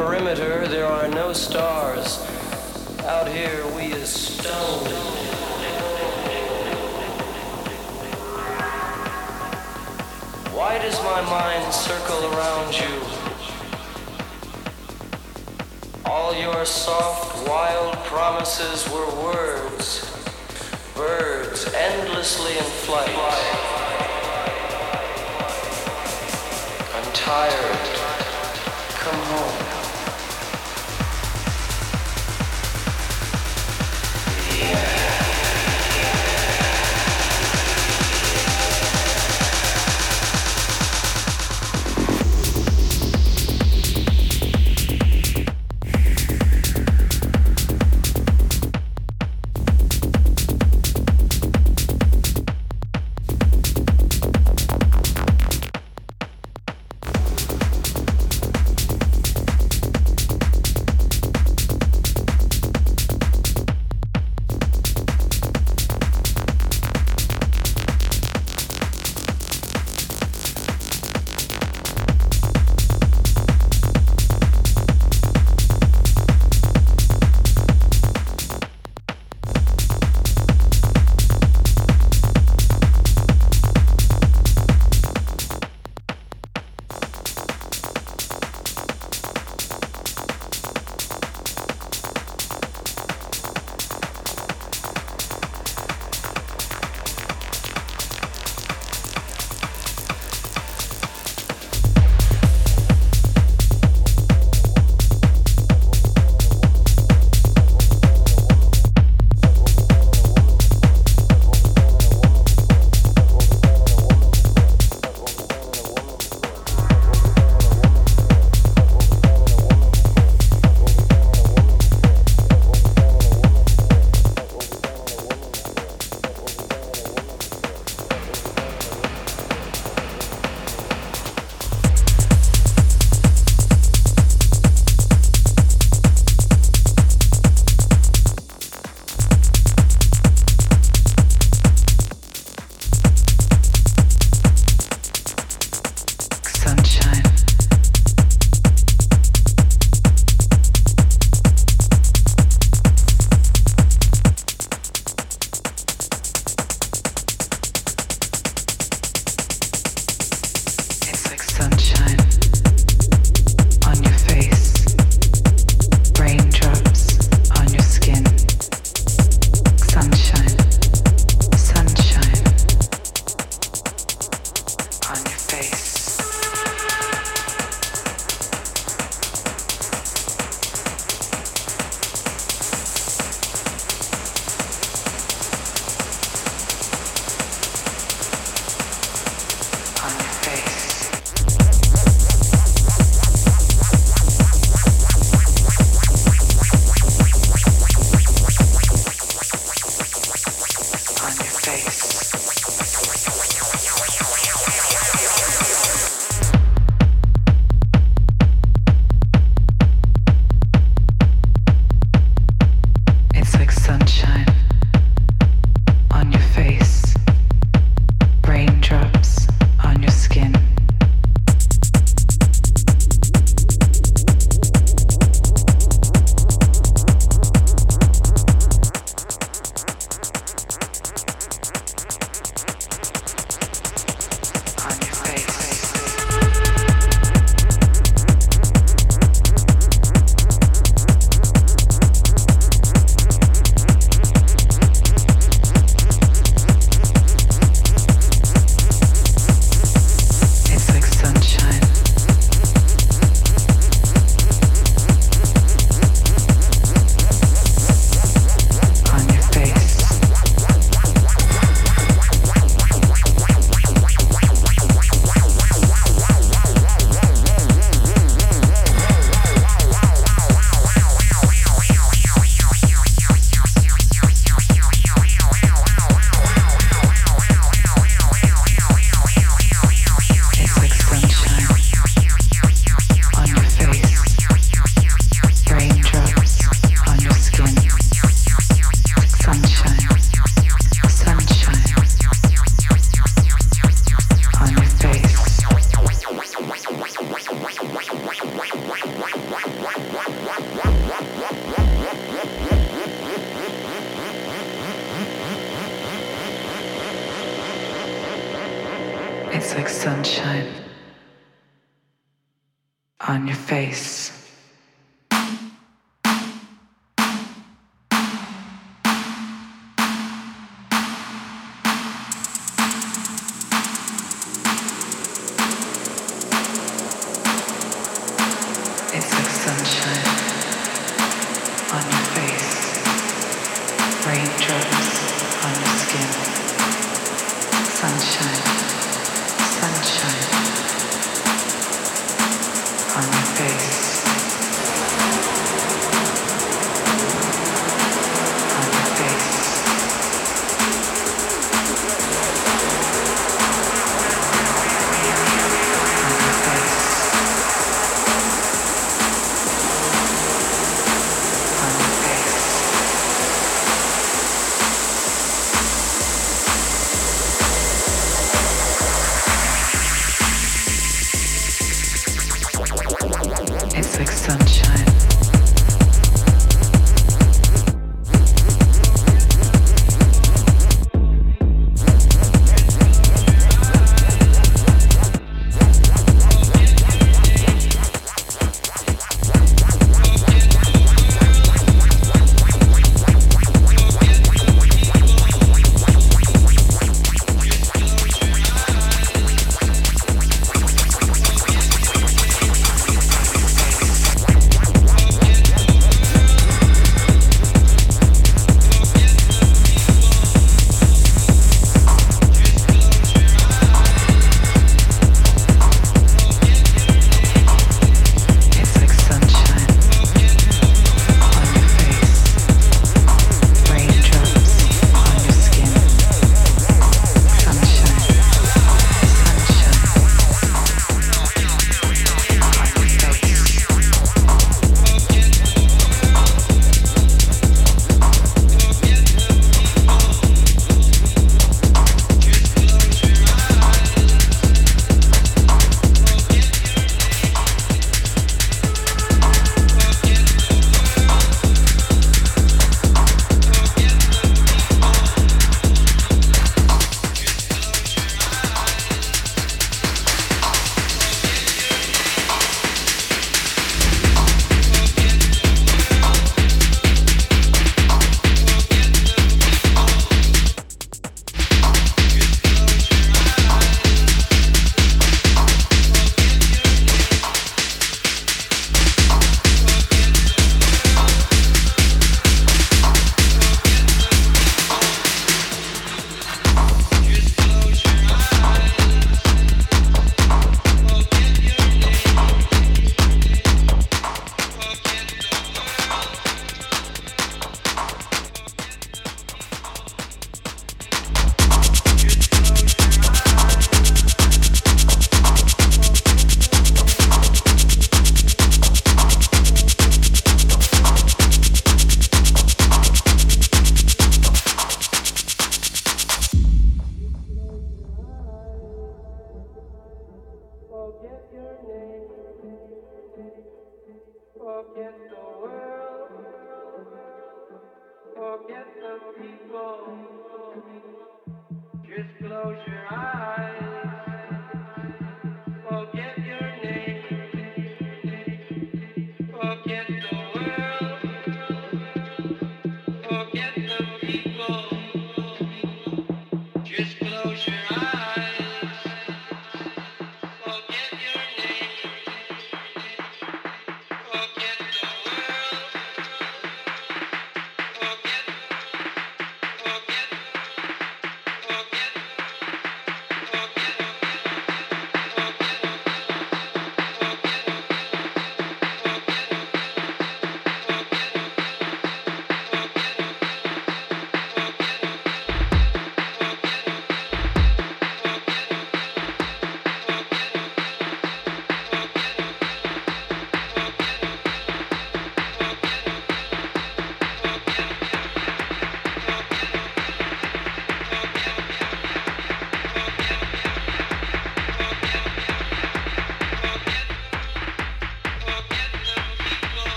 perimeter, there are no stars. Out here, we are stoned. Why does my mind circle around you? All your soft, wild promises were words, birds endlessly in flight. I'm tired. It's like sunshine on your face.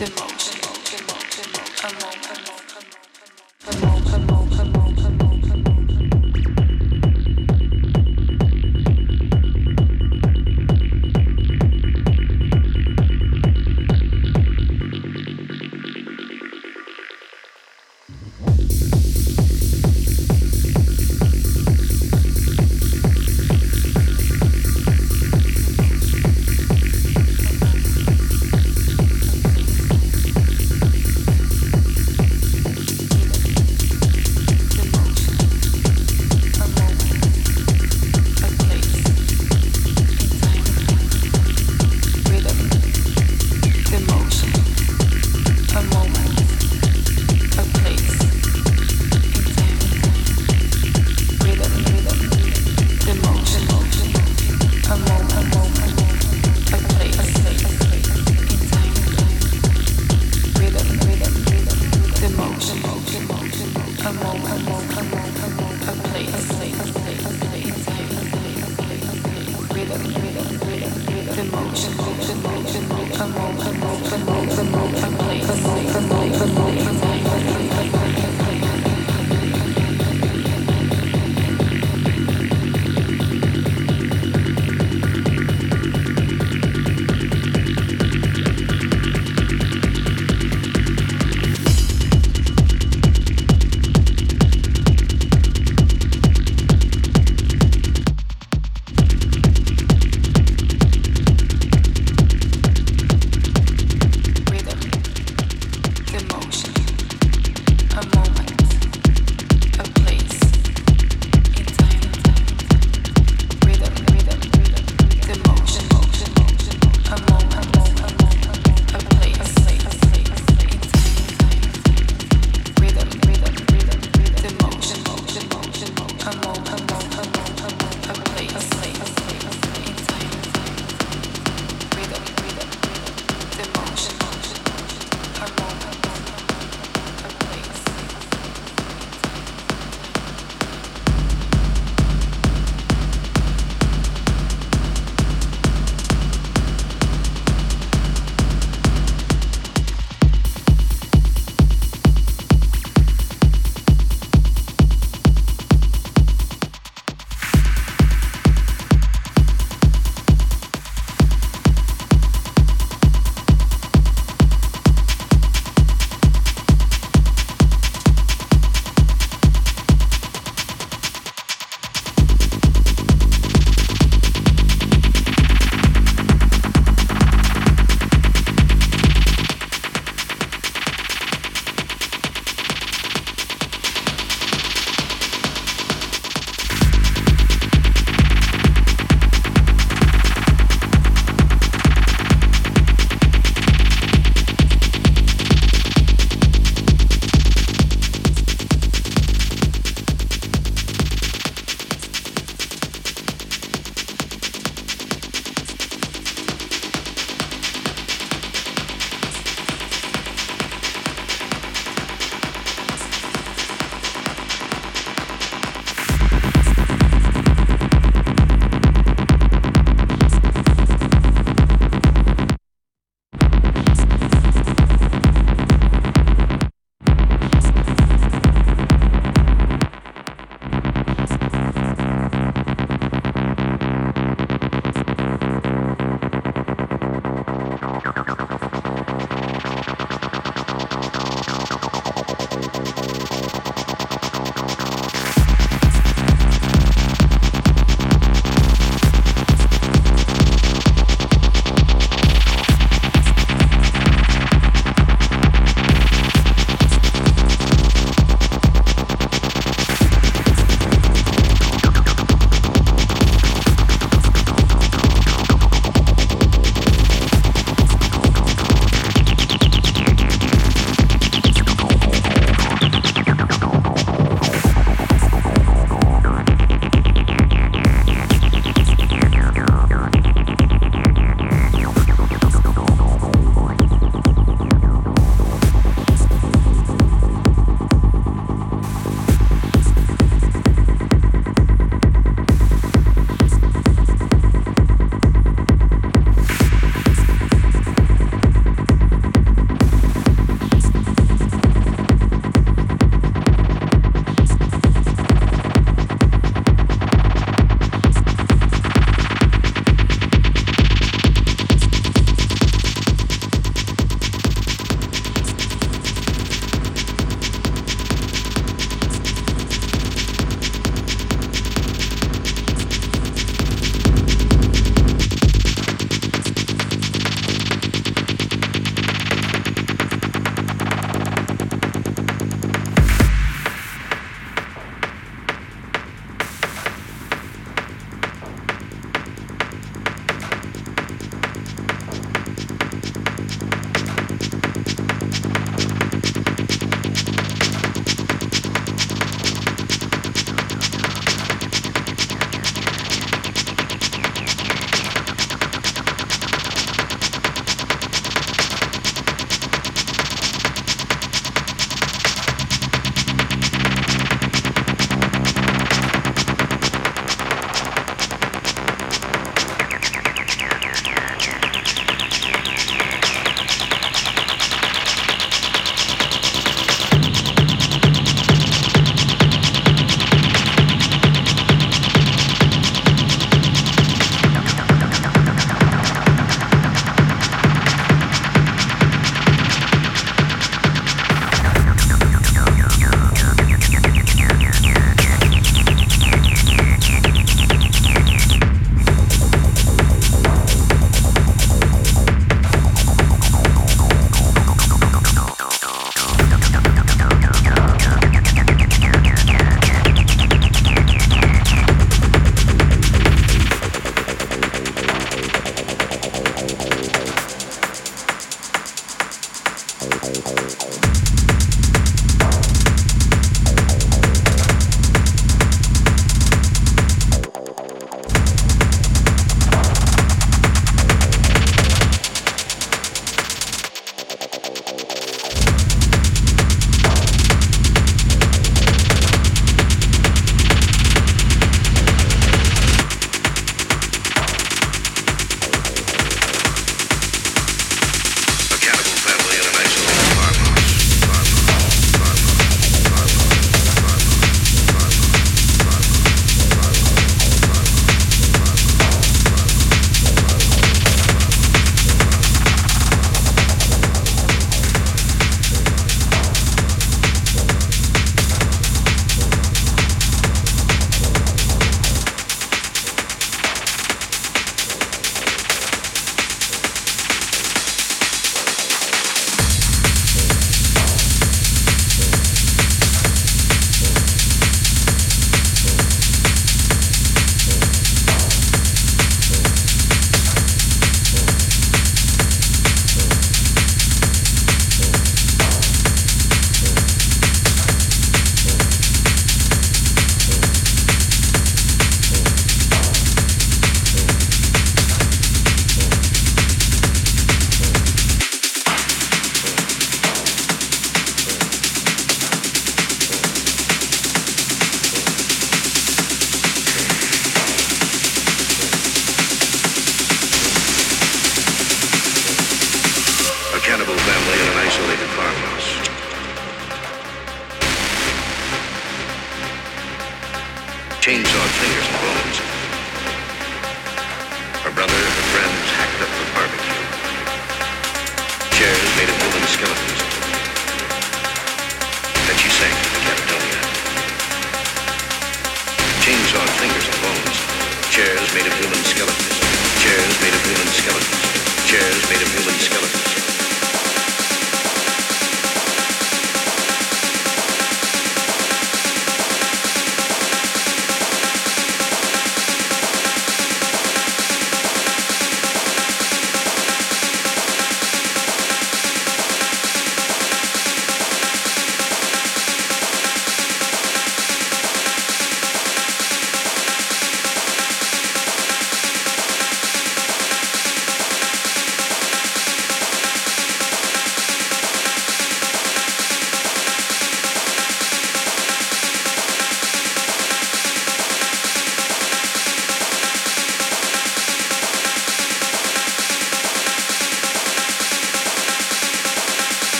Optimal.